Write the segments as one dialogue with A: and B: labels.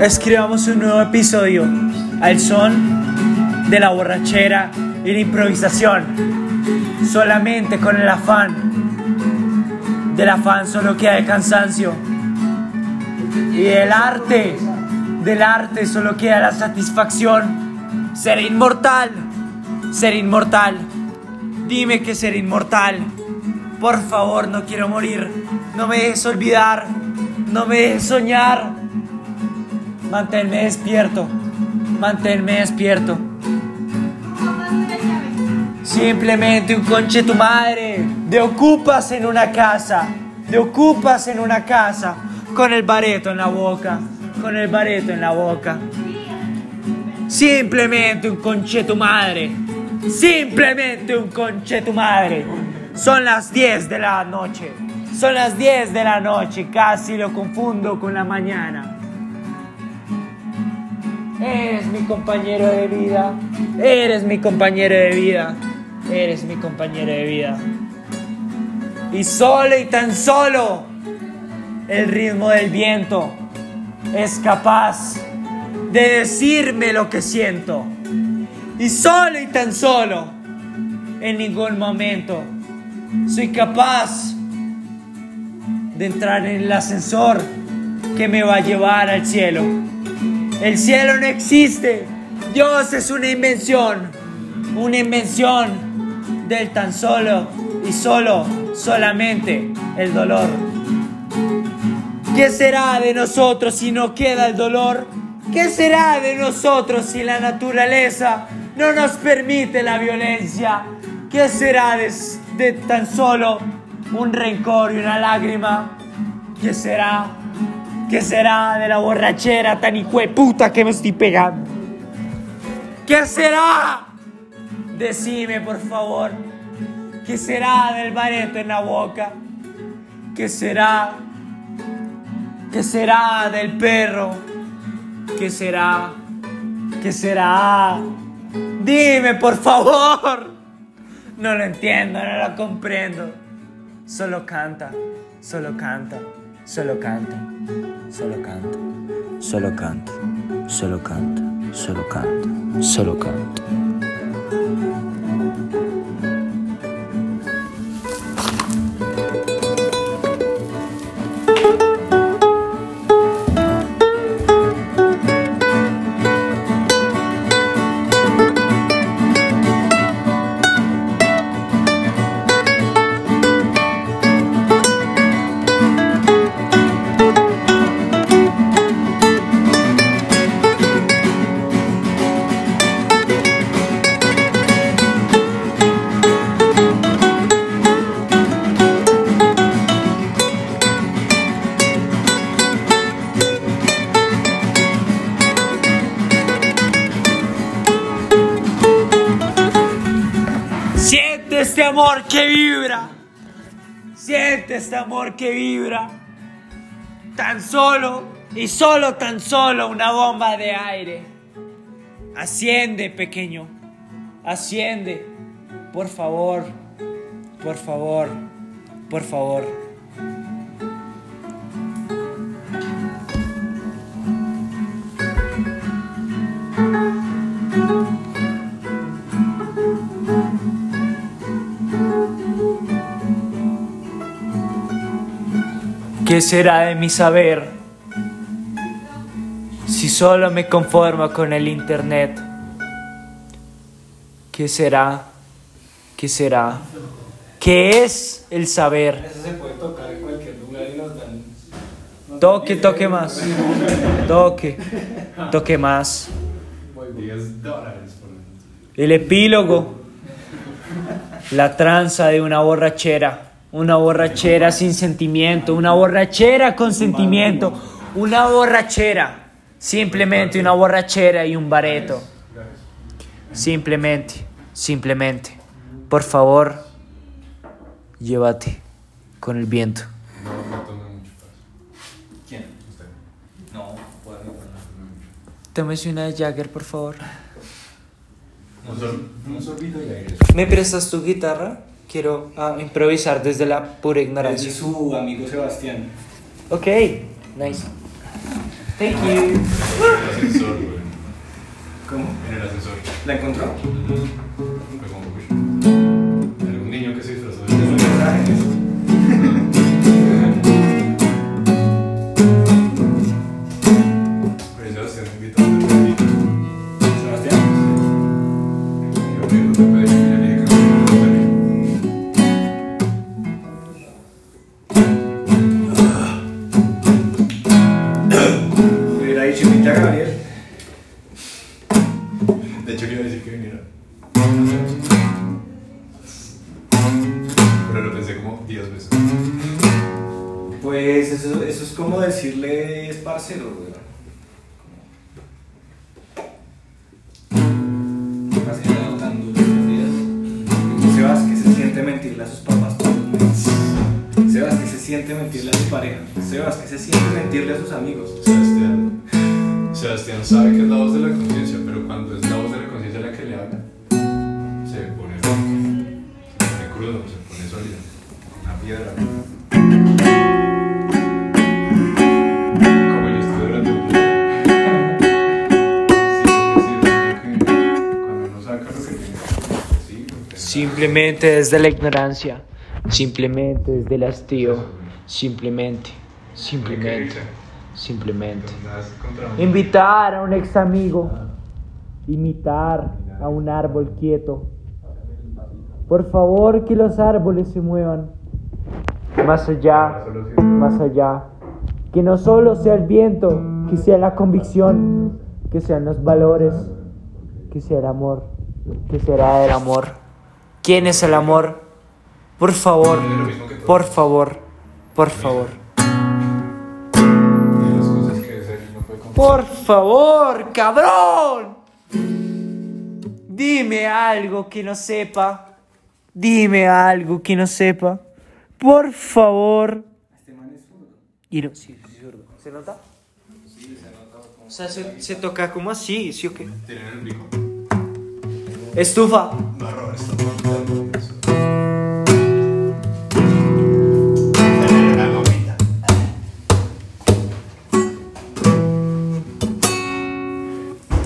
A: escribamos un nuevo episodio al son de la borrachera y la improvisación. Solamente con el afán. Del afán solo queda el cansancio. Y el arte, del arte solo queda la satisfacción. Ser inmortal, ser inmortal. Dime que ser inmortal. Por favor, no quiero morir. No me dejes olvidar. No me dejes soñar. Manténme despierto. Manténme despierto. Simplemente un conche tu madre. De ocupas en una casa. De ocupas en una casa. Con el bareto en la boca. Con el bareto en la boca. Simplemente un conche tu madre. Simplemente un conche tu madre. Son las 10 de la noche. Son las 10 de la noche. Casi lo confundo con la mañana. Eres mi compañero de vida. Eres mi compañero de vida. Eres mi compañero de vida. Y solo y tan solo el ritmo del viento es capaz de decirme lo que siento. Y solo y tan solo en ningún momento soy capaz de entrar en el ascensor que me va a llevar al cielo. El cielo no existe. Dios es una invención. Una invención del tan solo y solo, solamente el dolor. ¿Qué será de nosotros si no queda el dolor? ¿Qué será de nosotros si la naturaleza no nos permite la violencia? ¿Qué será de, de tan solo un rencor y una lágrima? ¿Qué será? ¿Qué será de la borrachera tan puta que me estoy pegando? ¿Qué será? Decime, por favor, ¿qué será del bareto en la boca? ¿Qué será? ¿Qué será del perro? ¿Qué será? ¿Qué será? Dime, por favor. No lo entiendo, no lo comprendo. Solo canta, solo canta, solo canta, solo canta, solo canta, solo canta, solo canta, solo canta. Amor que vibra. Siente este amor que vibra. Tan solo y solo tan solo una bomba de aire. Asciende, pequeño. Asciende. Por favor. Por favor. Por favor. ¿Qué será de mi saber si solo me conformo con el Internet? ¿Qué será? ¿Qué será? ¿Qué es el saber?
B: Eso se puede tocar en cualquier lugar y nos dan.
A: Toque, toque más. Toque, toque más.
B: 10 dólares por
A: El epílogo. La tranza de una borrachera. Una borrachera sin sentimiento. Una borrachera con sentimiento. Una borrachera. Simplemente una borrachera y un bareto. Simplemente, simplemente. Por favor, llévate con el viento.
B: No, no tome mucho paso.
C: ¿Quién?
B: Usted.
C: No, puede
A: Tómese una de Jagger, por favor. ¿Me prestas tu guitarra? Quiero ah, improvisar desde la pura
C: Es
A: ignorancia.
C: su amigo Sebastián.
A: Ok, nice. Thank you.
B: En el ascensor, güey.
C: ¿Cómo?
B: En el ascensor.
C: ¿La encontró?
B: De hecho, a decir que viniera. Pero lo pensé como 10 veces.
C: Pues eso, eso es como decirle es parcero, güey. Sebas que se siente mentirle a sus papás todos los meses. Sebas que se siente mentirle a su pareja. Sebas que se siente mentirle a sus amigos.
B: Sebastián. Sebastián sabe que es la voz de la conciencia, pero cuando es la voz habla, se pone, se pone crudo, se pone sólido. Una piedra. Como yo estuve durante un Sí, sí, sí, cuando uno saca lo que tiene. Sí, lo que-
A: Simplemente desde la ignorancia. Simplemente desde el hastío. Simplemente. Simplemente. Simplemente. Invitar a un ex amigo. Imitar a un árbol quieto. Por favor, que los árboles se muevan. Más allá, más allá. Que no solo sea el viento, que sea la convicción, que sean los valores, que sea el amor, que será el amor. ¿Quién es el amor? Por favor, por favor, por favor. Por favor, cabrón. Dime algo que no sepa. Dime algo que no sepa. Por favor.
C: Este man es zurdo.
A: Y no, sí, sí, zurdo. ¿Se nota?
C: Sí, se nota como.
A: O sea, se, se toca como así, ¿sí o qué?
B: Tienen el brico.
A: Estufa.
B: Va a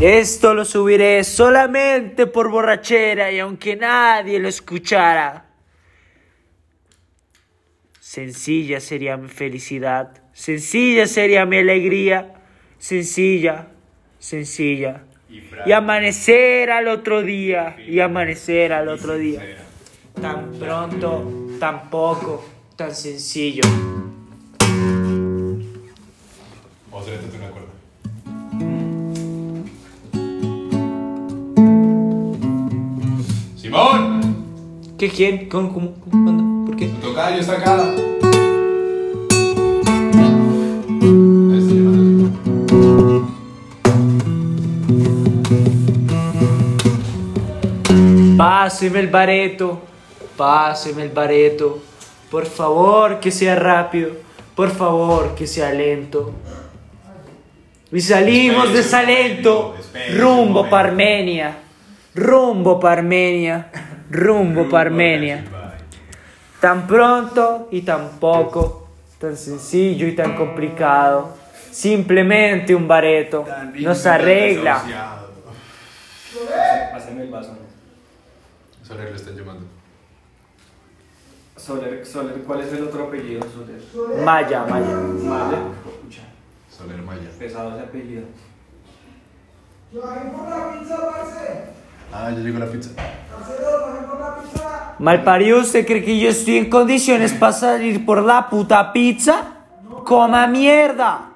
B: Esto
A: lo subiré solamente por borrachera y aunque nadie lo escuchara. Sencilla sería mi felicidad, sencilla sería mi alegría, sencilla, sencilla. Y amanecer al otro día, y amanecer al otro día. Tan pronto, tan poco, tan sencillo. Quién? ¿Cómo? ¿Cómo? ¿Cómo? ¿Cuándo? ¿Por qué?
B: Tu tocayo está acá.
A: Páseme el bareto, páseme el bareto. Por favor, que sea rápido. Por favor, que sea lento. Y salimos de Salento, rumbo para Armenia. Rumbo para Armenia. Rumbo para Armenia. Tan pronto y tan poco. Tan sencillo y tan complicado. Simplemente un bareto nos arregla.
C: Pásame el vaso.
B: Soler le están llamando.
C: Soler, Soler, ¿cuál es el otro apellido, Soler?
A: Maya, Maya.
C: Maya.
B: Soler Maya.
C: pesado ese apellido.
B: Ah, ya llegó la pizza.
A: Malparido, ¿usted cree que yo estoy en condiciones para salir por la puta pizza? ¡Coma mierda!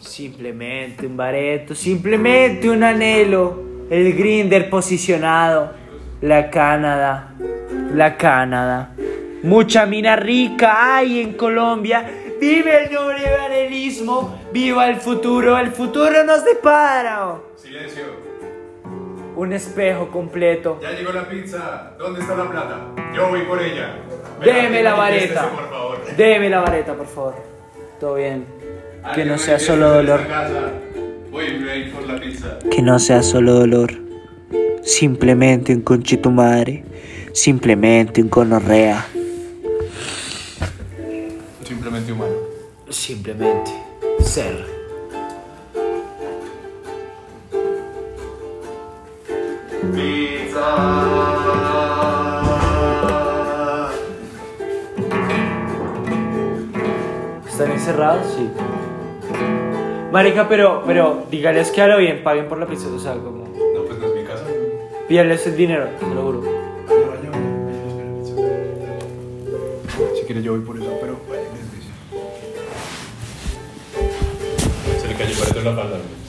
A: Simplemente un bareto, simplemente un anhelo. El grinder posicionado. La Canadá. La Canadá. Mucha mina rica hay en Colombia. Vive el neoliberalismo. Viva el futuro. El futuro nos depara.
B: Silencio.
A: Un espejo completo.
B: Ya llegó la pizza. ¿Dónde está la plata? Yo voy por ella.
A: Deme la vareta.
B: por favor.
A: Deme la vareta, por favor. Todo bien. Que no sea solo dolor.
B: Voy por la pizza.
A: Que no sea solo dolor. Simplemente un conchito madre. Simplemente un conorrea.
B: Simplemente humano.
A: simplemente ser. ¿Están encerrados? Sí. Marica, pero, pero dígales que a lo bien paguen por la pizza, o sea, como...
B: No, pues no es mi casa.
A: Pídales el dinero, te lo juro.
B: Si quieres yo voy por eso, pero Cayó para en la.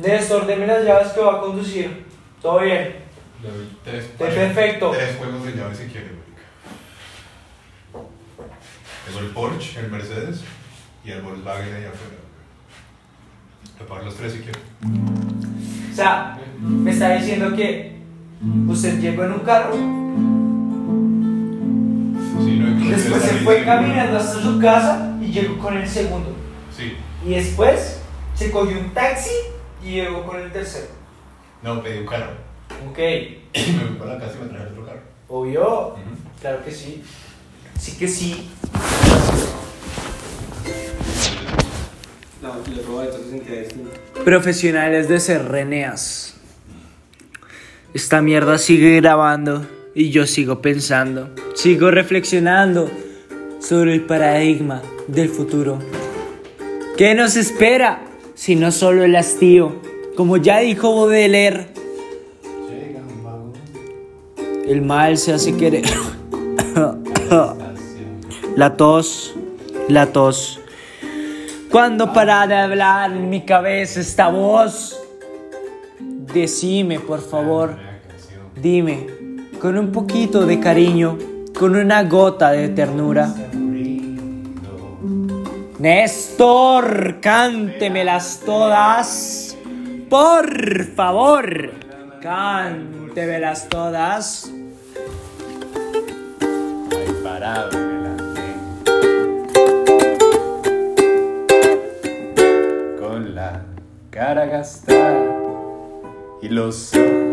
A: Néstor, deme las llaves que va a conducir. Todo bien.
B: Le doy tres,
A: perfecto.
B: tres juegos de llaves si quiere, marica. Tengo el Porsche, el Mercedes y el Volkswagen ahí afuera. Le pago los tres si quiere.
A: O sea, me está diciendo que usted llegó en un carro,
B: Sí, no hay
A: después se fue caminando hasta su casa y llegó con el segundo.
B: Sí.
A: Y después se cogió un taxi y llegó con el tercero.
B: No, pedí un carro.
A: Ok,
B: Y me fui para la casa y me traje otro carro.
A: obvio.
B: Ujú.
A: Claro que sí. Sí que sí.
C: Sentía distinto.
A: Profesionales de ser Reneas. Esta mierda sigue grabando y yo sigo pensando, sigo reflexionando sobre el paradigma del futuro. ¿Qué nos espera si no solo el hastío? Como ya dijo Baudelaire, el mal se hace querer. La tos, la tos. Cuando para de hablar en mi cabeza esta voz, decime por favor. Dime, con un poquito de cariño, con una gota de ternura. Néstor, cántemelas todas. Por favor, cántemelas todas.
B: Parado. Con la cara gastada y los ojos